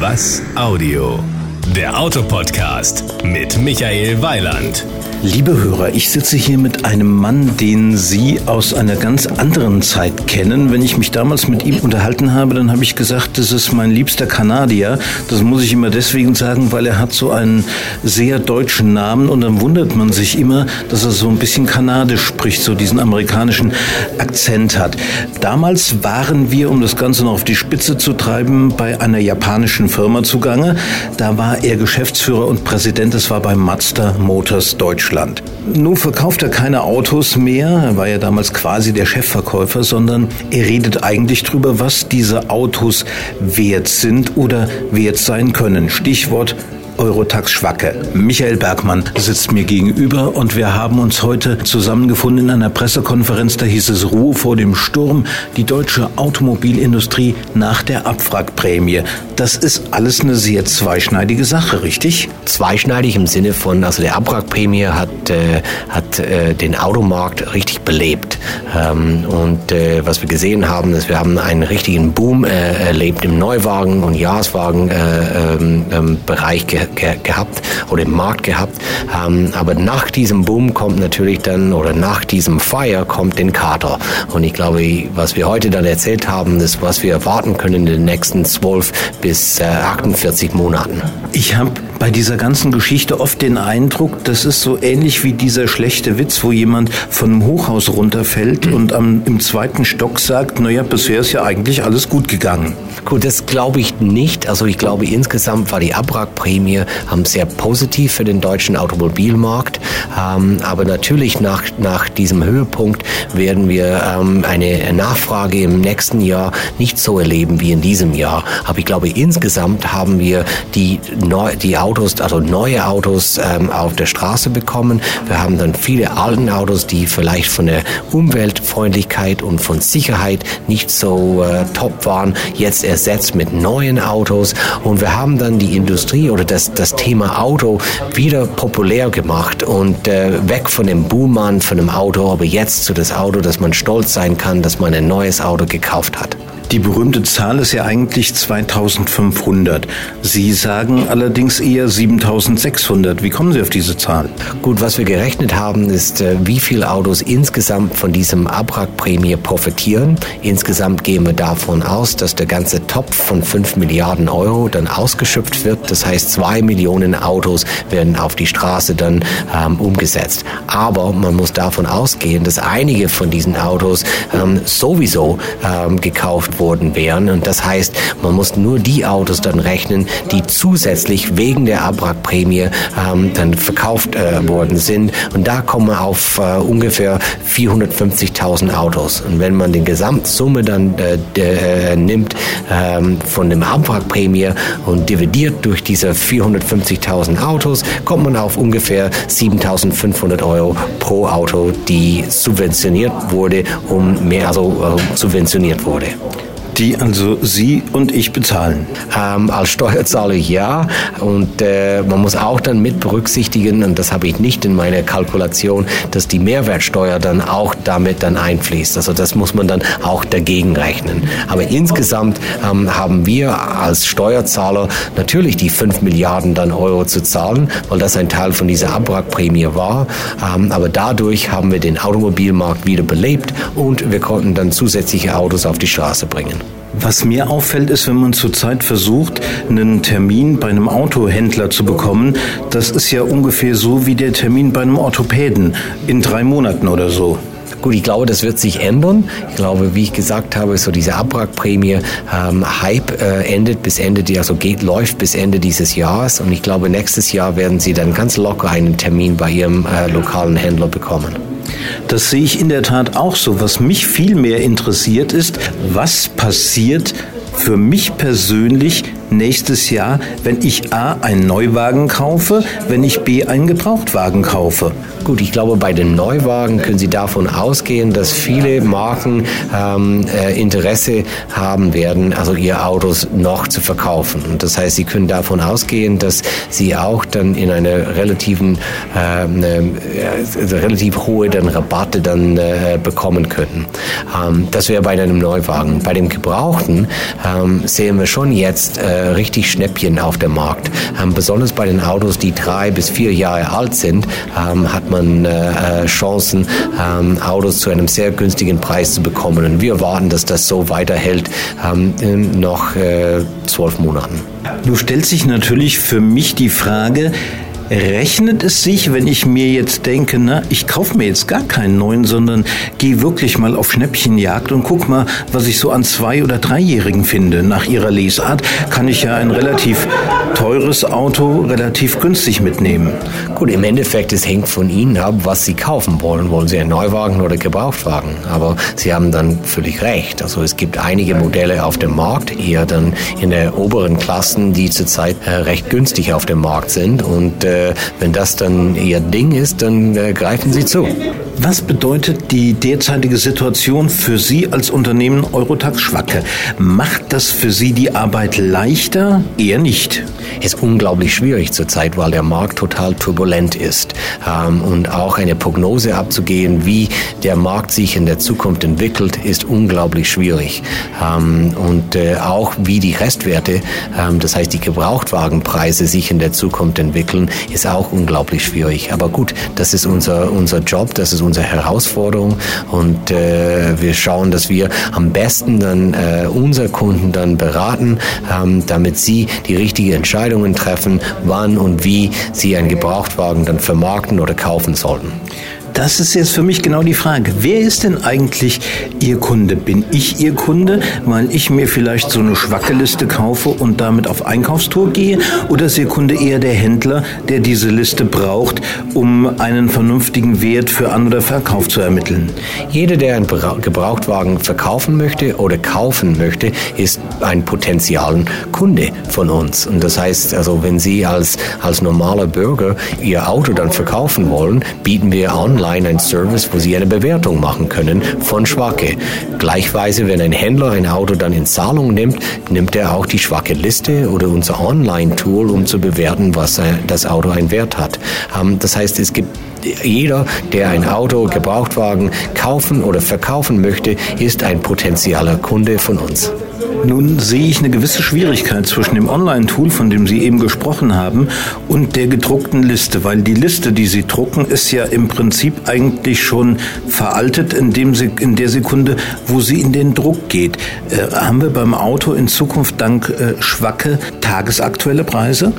Was Audio? Der Autopodcast mit Michael Weiland. Liebe Hörer, ich sitze hier mit einem Mann, den Sie aus einer ganz anderen Zeit kennen. Wenn ich mich damals mit ihm unterhalten habe, dann habe ich gesagt, das ist mein liebster Kanadier. Das muss ich immer deswegen sagen, weil er hat so einen sehr deutschen Namen und dann wundert man sich immer, dass er so ein bisschen kanadisch spricht, so diesen amerikanischen Akzent hat. Damals waren wir, um das Ganze noch auf die Spitze zu treiben, bei einer japanischen Firma zugange. Da war er Geschäftsführer und Präsident, das war bei Mazda Motors Deutschland. Deutschland. Nun verkauft er keine Autos mehr, er war ja damals quasi der Chefverkäufer, sondern er redet eigentlich darüber, was diese Autos wert sind oder wert sein können. Stichwort Eurotax Schwacke. Michael Bergmann sitzt mir gegenüber und wir haben uns heute zusammengefunden in einer Pressekonferenz. Da hieß es Ruhe vor dem Sturm, die deutsche Automobilindustrie nach der Abwrackprämie. Das ist alles eine sehr zweischneidige Sache, richtig? Zweischneidig im Sinne von, also der Abwrackprämie hat, äh, hat äh, den Automarkt richtig belebt. Ähm, und äh, was wir gesehen haben, ist, wir haben einen richtigen Boom äh, erlebt im Neuwagen- und Jahreswagenbereich ähm, ähm, ge ge gehabt oder im Markt gehabt. Ähm, aber nach diesem Boom kommt natürlich dann, oder nach diesem Fire kommt den Kater. Und ich glaube, was wir heute dann erzählt haben, ist, was wir erwarten können in den nächsten 12 bis äh, 48 Monaten. Ich habe bei dieser ganzen Geschichte oft den Eindruck, das ist so ähnlich wie dieser schlechte Witz, wo jemand von einem Hochhaus runterfällt und am, im zweiten Stock sagt, naja, bisher ist ja eigentlich alles gut gegangen. Gut, das glaube ich nicht. Also ich glaube insgesamt war die Abwrackprämie ähm, sehr positiv für den deutschen Automobilmarkt. Ähm, aber natürlich nach, nach diesem Höhepunkt werden wir ähm, eine Nachfrage im nächsten Jahr nicht so erleben wie in diesem Jahr. Aber ich glaube insgesamt haben wir die, die Autos, also neue Autos ähm, auf der Straße bekommen. Wir haben dann viele alten Autos, die vielleicht von der Umweltfreundlichkeit und von Sicherheit nicht so äh, top waren, jetzt ersetzt mit neuen Autos. Und wir haben dann die Industrie oder das, das Thema Auto wieder populär gemacht und äh, weg von dem Buhmann, von dem Auto, aber jetzt zu das Auto, dass man stolz sein kann, dass man ein neues Auto gekauft hat. Die berühmte Zahl ist ja eigentlich 2500. Sie sagen allerdings eher 7600. Wie kommen Sie auf diese Zahl? Gut, was wir gerechnet haben, ist, äh, wie viele Autos insgesamt von diesem Abwrackprämie profitieren. Insgesamt gehen wir davon aus, dass der ganze Topf von 5 Milliarden Euro dann ausgeschöpft wird. Das heißt, zwei Millionen Autos werden auf die Straße dann ähm, umgesetzt. Aber man muss davon ausgehen, dass einige von diesen Autos ähm, sowieso ähm, gekauft worden wären. Und das heißt, man muss nur die Autos dann rechnen, die zusätzlich wegen der Abwrackprämie ähm, dann verkauft äh, worden sind. Und da kommen wir auf äh, ungefähr 450.000 Autos. Und wenn man die Gesamtsumme dann äh, de, äh, nimmt ähm, von dem Abwrackprämie und dividiert durch diese 450.000 Autos, kommt man auf ungefähr 7.500 Euro pro Auto, die subventioniert wurde, um mehr, also äh, subventioniert wurde die also Sie und ich bezahlen? Ähm, als Steuerzahler ja. Und äh, man muss auch dann mit berücksichtigen, und das habe ich nicht in meiner Kalkulation, dass die Mehrwertsteuer dann auch damit dann einfließt. Also das muss man dann auch dagegen rechnen. Aber insgesamt ähm, haben wir als Steuerzahler natürlich die 5 Milliarden dann Euro zu zahlen, weil das ein Teil von dieser Abwrackprämie war. Ähm, aber dadurch haben wir den Automobilmarkt wieder belebt und wir konnten dann zusätzliche Autos auf die Straße bringen. Was mir auffällt, ist, wenn man zurzeit versucht, einen Termin bei einem Autohändler zu bekommen, das ist ja ungefähr so wie der Termin bei einem Orthopäden in drei Monaten oder so. Gut, ich glaube, das wird sich ändern. Ich glaube, wie ich gesagt habe, so diese Abwrackprämie ähm, Hype äh, endet bis Ende, also geht, läuft bis Ende dieses Jahres. Und ich glaube, nächstes Jahr werden Sie dann ganz locker einen Termin bei Ihrem äh, lokalen Händler bekommen. Das sehe ich in der Tat auch so. Was mich viel mehr interessiert ist, was passiert für mich persönlich nächstes Jahr, wenn ich A einen Neuwagen kaufe, wenn ich B einen Gebrauchtwagen kaufe. Gut, ich glaube, bei den Neuwagen können Sie davon ausgehen, dass viele Marken ähm, äh, Interesse haben werden, also ihre Autos noch zu verkaufen. Und das heißt, Sie können davon ausgehen, dass Sie auch dann in einer relativen, äh, eine, also relativ hohe dann Rabatte dann äh, bekommen könnten. Ähm, das wäre bei einem Neuwagen. Bei dem Gebrauchten ähm, sehen wir schon jetzt äh, richtig Schnäppchen auf dem Markt. Ähm, besonders bei den Autos, die drei bis vier Jahre alt sind, ähm, hat man äh, äh Chancen, ähm, Autos zu einem sehr günstigen Preis zu bekommen. Und wir erwarten, dass das so weiterhält ähm, noch äh, zwölf Monaten. Du stellst sich natürlich für mich die Frage, Rechnet es sich, wenn ich mir jetzt denke, na, ich kaufe mir jetzt gar keinen neuen, sondern gehe wirklich mal auf Schnäppchenjagd und guck mal, was ich so an zwei- oder dreijährigen finde. Nach ihrer Lesart kann ich ja ein relativ teures Auto relativ günstig mitnehmen. Gut, im Endeffekt, es hängt von Ihnen ab, was Sie kaufen wollen. Wollen Sie einen Neuwagen oder Gebrauchtwagen? Aber Sie haben dann völlig recht. Also es gibt einige Modelle auf dem Markt, eher dann in der oberen Klassen, die zurzeit äh, recht günstig auf dem Markt sind und äh, äh, wenn das dann Ihr Ding ist, dann äh, greifen Sie zu. Was bedeutet die derzeitige Situation für Sie als Unternehmen Eurotax Schwacke? Macht das für Sie die Arbeit leichter? Eher nicht. Ist unglaublich schwierig zurzeit, weil der Markt total turbulent ist. Ähm, und auch eine Prognose abzugehen, wie der Markt sich in der Zukunft entwickelt, ist unglaublich schwierig. Ähm, und äh, auch wie die Restwerte, ähm, das heißt die Gebrauchtwagenpreise sich in der Zukunft entwickeln, ist auch unglaublich schwierig. Aber gut, das ist unser, unser Job, das ist unsere Herausforderung und äh, wir schauen, dass wir am besten dann äh, unsere Kunden dann beraten, ähm, damit sie die richtigen Entscheidungen treffen, wann und wie sie einen Gebrauchtwagen dann vermarkten oder kaufen sollten. Das ist jetzt für mich genau die Frage. Wer ist denn eigentlich Ihr Kunde? Bin ich Ihr Kunde, weil ich mir vielleicht so eine Schwackeliste kaufe und damit auf Einkaufstour gehe? Oder ist Ihr Kunde eher der Händler, der diese Liste braucht, um einen vernünftigen Wert für An- oder Verkauf zu ermitteln? Jeder, der einen Gebrauchtwagen verkaufen möchte oder kaufen möchte, ist ein potenzialen Kunde von uns. Und das heißt, also wenn Sie als, als normaler Bürger Ihr Auto dann verkaufen wollen, bieten wir online online ein Service, wo Sie eine Bewertung machen können von Schwacke. Gleichweise, wenn ein Händler ein Auto dann in Zahlung nimmt, nimmt er auch die Schwacke Liste oder unser Online-Tool, um zu bewerten, was das Auto einen Wert hat. Ähm, das heißt, es gibt jeder, der ein Auto, Gebrauchtwagen kaufen oder verkaufen möchte, ist ein potenzieller Kunde von uns. Nun sehe ich eine gewisse Schwierigkeit zwischen dem Online-Tool, von dem Sie eben gesprochen haben, und der gedruckten Liste, weil die Liste, die Sie drucken, ist ja im Prinzip eigentlich schon veraltet in, dem, in der Sekunde, wo sie in den Druck geht. Äh, haben wir beim Auto in Zukunft dank äh, schwacke tagesaktuelle Preise?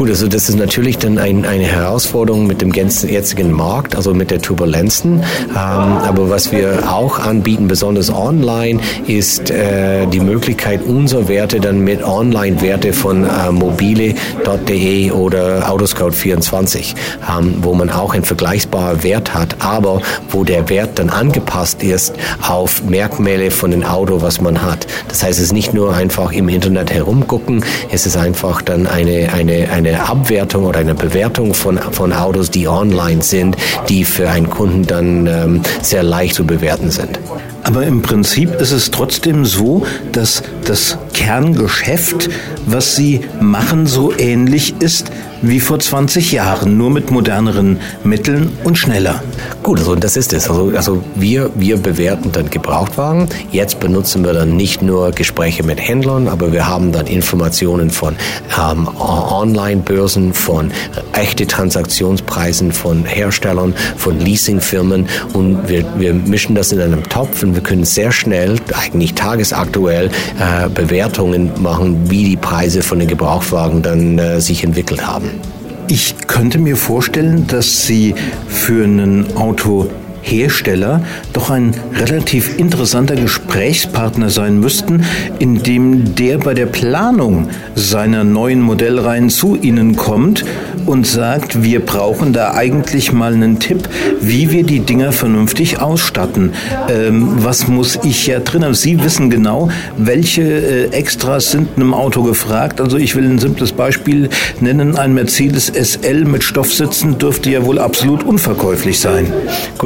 Gut, also das ist natürlich dann ein, eine Herausforderung mit dem jetzigen Markt, also mit der Turbulenzen. Ähm, aber was wir auch anbieten, besonders online, ist äh, die Möglichkeit, unsere Werte dann mit Online-Werte von äh, mobile.de oder Autoscout24, ähm, wo man auch einen vergleichbaren Wert hat, aber wo der Wert dann angepasst ist auf Merkmale von dem Auto, was man hat. Das heißt, es ist nicht nur einfach im Internet herumgucken, es ist einfach dann eine, eine, eine eine Abwertung oder eine Bewertung von, von Autos, die online sind, die für einen Kunden dann ähm, sehr leicht zu bewerten sind. Aber im Prinzip ist es trotzdem so, dass das Kerngeschäft, was Sie machen, so ähnlich ist wie vor 20 Jahren, nur mit moderneren Mitteln und schneller. Gut, also das ist es. Also, also wir, wir bewerten dann Gebrauchtwagen. Jetzt benutzen wir dann nicht nur Gespräche mit Händlern, aber wir haben dann Informationen von ähm, Online-Börsen, von echte Transaktionspreisen von Herstellern, von Leasingfirmen und wir, wir mischen das in einem Topf und wir können sehr schnell, eigentlich tagesaktuell, äh, Bewertungen machen, wie die Preise von den Gebrauchtwagen dann äh, sich entwickelt haben. Ich könnte mir vorstellen, dass Sie für einen Auto Hersteller doch ein relativ interessanter Gesprächspartner sein müssten, indem der bei der Planung seiner neuen Modellreihen zu Ihnen kommt und sagt, wir brauchen da eigentlich mal einen Tipp, wie wir die Dinger vernünftig ausstatten. Ähm, was muss ich ja drin haben? Sie wissen genau, welche äh, Extras sind einem Auto gefragt. Also ich will ein simples Beispiel nennen. Ein Mercedes SL mit Stoffsitzen dürfte ja wohl absolut unverkäuflich sein.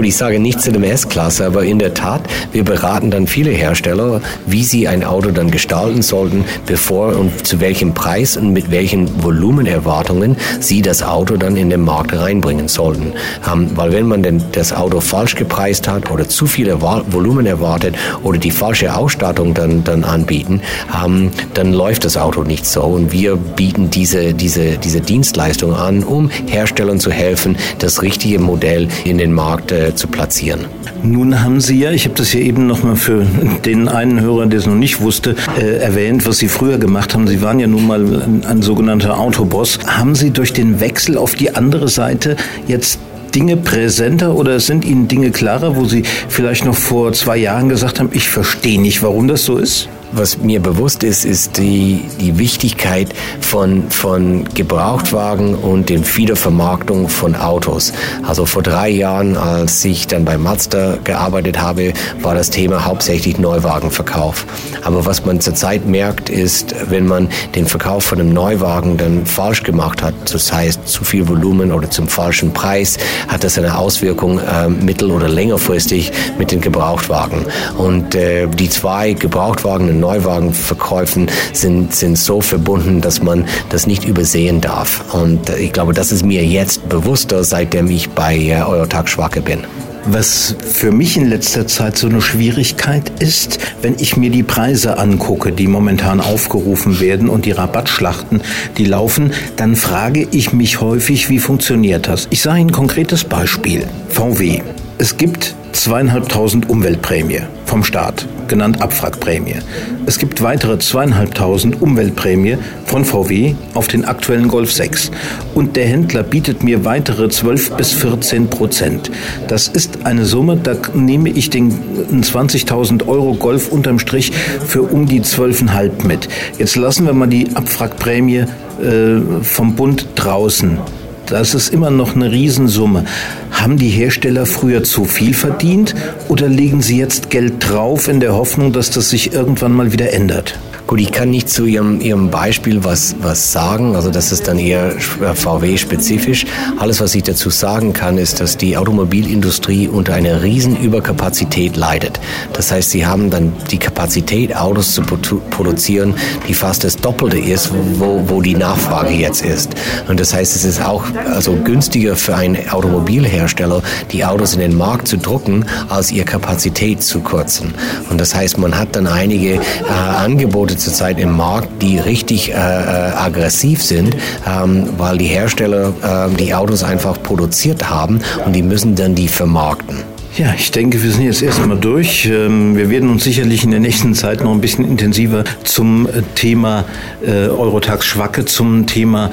Ich sage nicht zu dem S-Klasse, aber in der Tat, wir beraten dann viele Hersteller, wie sie ein Auto dann gestalten sollten, bevor und zu welchem Preis und mit welchen Volumenerwartungen sie das Auto dann in den Markt reinbringen sollten. Ähm, weil wenn man denn das Auto falsch gepreist hat oder zu viel Volumen erwartet oder die falsche Ausstattung dann, dann anbieten, ähm, dann läuft das Auto nicht so. Und wir bieten diese, diese, diese Dienstleistung an, um Herstellern zu helfen, das richtige Modell in den Markt äh, zu platzieren. Nun haben Sie ja, ich habe das ja eben nochmal für den einen Hörer, der es noch nicht wusste, äh, erwähnt, was Sie früher gemacht haben. Sie waren ja nun mal ein, ein sogenannter Autoboss. Haben Sie durch den Wechsel auf die andere Seite jetzt Dinge präsenter oder sind Ihnen Dinge klarer, wo Sie vielleicht noch vor zwei Jahren gesagt haben, ich verstehe nicht, warum das so ist? Was mir bewusst ist, ist die, die Wichtigkeit von, von Gebrauchtwagen und den Wiedervermarktung von Autos. Also vor drei Jahren, als ich dann bei Mazda gearbeitet habe, war das Thema hauptsächlich Neuwagenverkauf. Aber was man zurzeit merkt, ist, wenn man den Verkauf von einem Neuwagen dann falsch gemacht hat, das heißt zu viel Volumen oder zum falschen Preis, hat das eine Auswirkung äh, mittel- oder längerfristig mit den Gebrauchtwagen. Und äh, die zwei Gebrauchtwagen Neuwagenverkäufen sind, sind so verbunden, dass man das nicht übersehen darf. Und ich glaube, das ist mir jetzt bewusster, seitdem ich bei äh, Eurotag Schwacke bin. Was für mich in letzter Zeit so eine Schwierigkeit ist, wenn ich mir die Preise angucke, die momentan aufgerufen werden und die Rabattschlachten, die laufen, dann frage ich mich häufig, wie funktioniert das? Ich sage Ihnen ein konkretes Beispiel. VW. Es gibt zweieinhalbtausend Umweltprämie vom Staat, genannt Abwrackprämie. Es gibt weitere zweieinhalbtausend Umweltprämie von VW auf den aktuellen Golf 6. Und der Händler bietet mir weitere 12 bis 14 Prozent. Das ist eine Summe, da nehme ich den 20.000 Euro Golf unterm Strich für um die 12,5 mit. Jetzt lassen wir mal die Abwrackprämie äh, vom Bund draußen. Das ist immer noch eine Riesensumme. Haben die Hersteller früher zu viel verdient oder legen sie jetzt Geld drauf in der Hoffnung, dass das sich irgendwann mal wieder ändert? Gut, ich kann nicht zu Ihrem, Ihrem Beispiel was, was sagen, also das ist dann eher VW-spezifisch. Alles, was ich dazu sagen kann, ist, dass die Automobilindustrie unter einer riesen Überkapazität leidet. Das heißt, sie haben dann die Kapazität, Autos zu produzieren, die fast das Doppelte ist, wo, wo die Nachfrage jetzt ist. Und das heißt, es ist auch also günstiger für einen Automobilhersteller, die Autos in den Markt zu drucken, als ihr Kapazität zu kürzen. Und das heißt, man hat dann einige äh, Angebote Angebote zurzeit im Markt, die richtig äh, äh, aggressiv sind, ähm, weil die Hersteller äh, die Autos einfach produziert haben und die müssen dann die vermarkten. Ja, ich denke, wir sind jetzt erstmal durch. Ähm, wir werden uns sicherlich in der nächsten Zeit noch ein bisschen intensiver zum äh, Thema äh, Eurotax Schwacke, zum Thema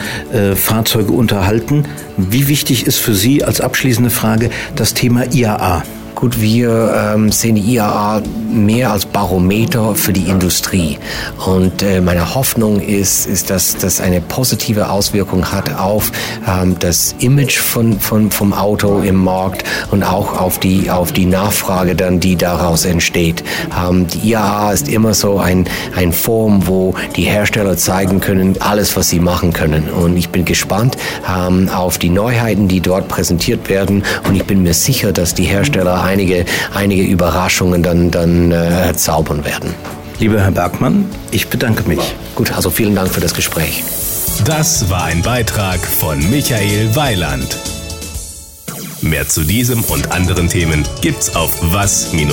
Fahrzeuge unterhalten. Wie wichtig ist für Sie als abschließende Frage das Thema IAA? Gut, wir ähm, sehen die IAA mehr als Barometer für die Industrie. Und äh, meine Hoffnung ist, ist, dass das eine positive Auswirkung hat auf ähm, das Image von, von, vom Auto im Markt und auch auf die, auf die Nachfrage dann, die daraus entsteht. Ähm, die IAA ist immer so ein, ein Forum, wo die Hersteller zeigen können, alles, was sie machen können. Und ich bin gespannt ähm, auf die Neuheiten, die dort präsentiert werden. Und ich bin mir sicher, dass die Hersteller einige, einige Überraschungen dann, dann äh, zaubern werden. Lieber Herr Bergmann, ich bedanke mich. Gut, also vielen Dank für das Gespräch. Das war ein Beitrag von Michael Weiland. Mehr zu diesem und anderen Themen gibt's auf was-audio.de.